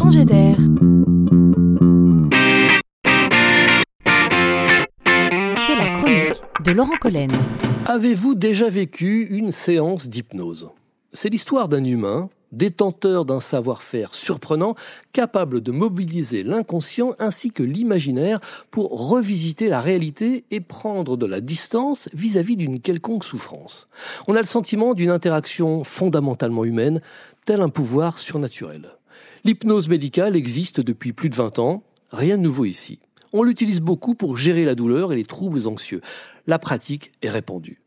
changer d'air. C'est la chronique de Laurent Collen. Avez-vous déjà vécu une séance d'hypnose? C'est l'histoire d'un humain détenteur d'un savoir-faire surprenant, capable de mobiliser l'inconscient ainsi que l'imaginaire pour revisiter la réalité et prendre de la distance vis-à-vis d'une quelconque souffrance. On a le sentiment d'une interaction fondamentalement humaine, tel un pouvoir surnaturel. L'hypnose médicale existe depuis plus de 20 ans, rien de nouveau ici. On l'utilise beaucoup pour gérer la douleur et les troubles anxieux. La pratique est répandue.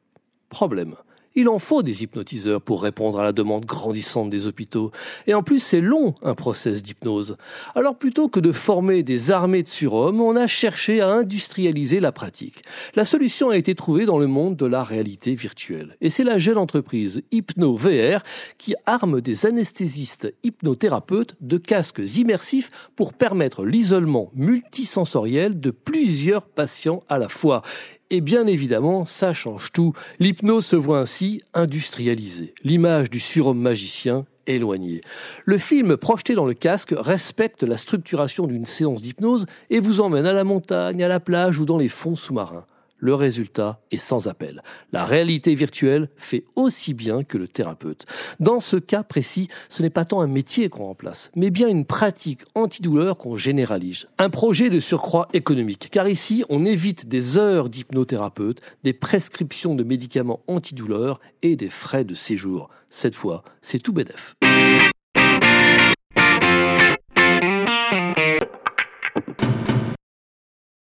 Problème. Il en faut des hypnotiseurs pour répondre à la demande grandissante des hôpitaux. Et en plus, c'est long, un process d'hypnose. Alors plutôt que de former des armées de surhommes, on a cherché à industrialiser la pratique. La solution a été trouvée dans le monde de la réalité virtuelle. Et c'est la jeune entreprise HypnoVR qui arme des anesthésistes hypnothérapeutes de casques immersifs pour permettre l'isolement multisensoriel de plusieurs patients à la fois. Et bien évidemment, ça change tout. L'hypnose se voit ainsi industrialisée. L'image du surhomme magicien éloignée. Le film projeté dans le casque respecte la structuration d'une séance d'hypnose et vous emmène à la montagne, à la plage ou dans les fonds sous-marins le résultat est sans appel. La réalité virtuelle fait aussi bien que le thérapeute. Dans ce cas précis, ce n'est pas tant un métier qu'on remplace, mais bien une pratique antidouleur qu'on généralise. Un projet de surcroît économique, car ici, on évite des heures d'hypnothérapeute, des prescriptions de médicaments antidouleurs et des frais de séjour. Cette fois, c'est tout bénef.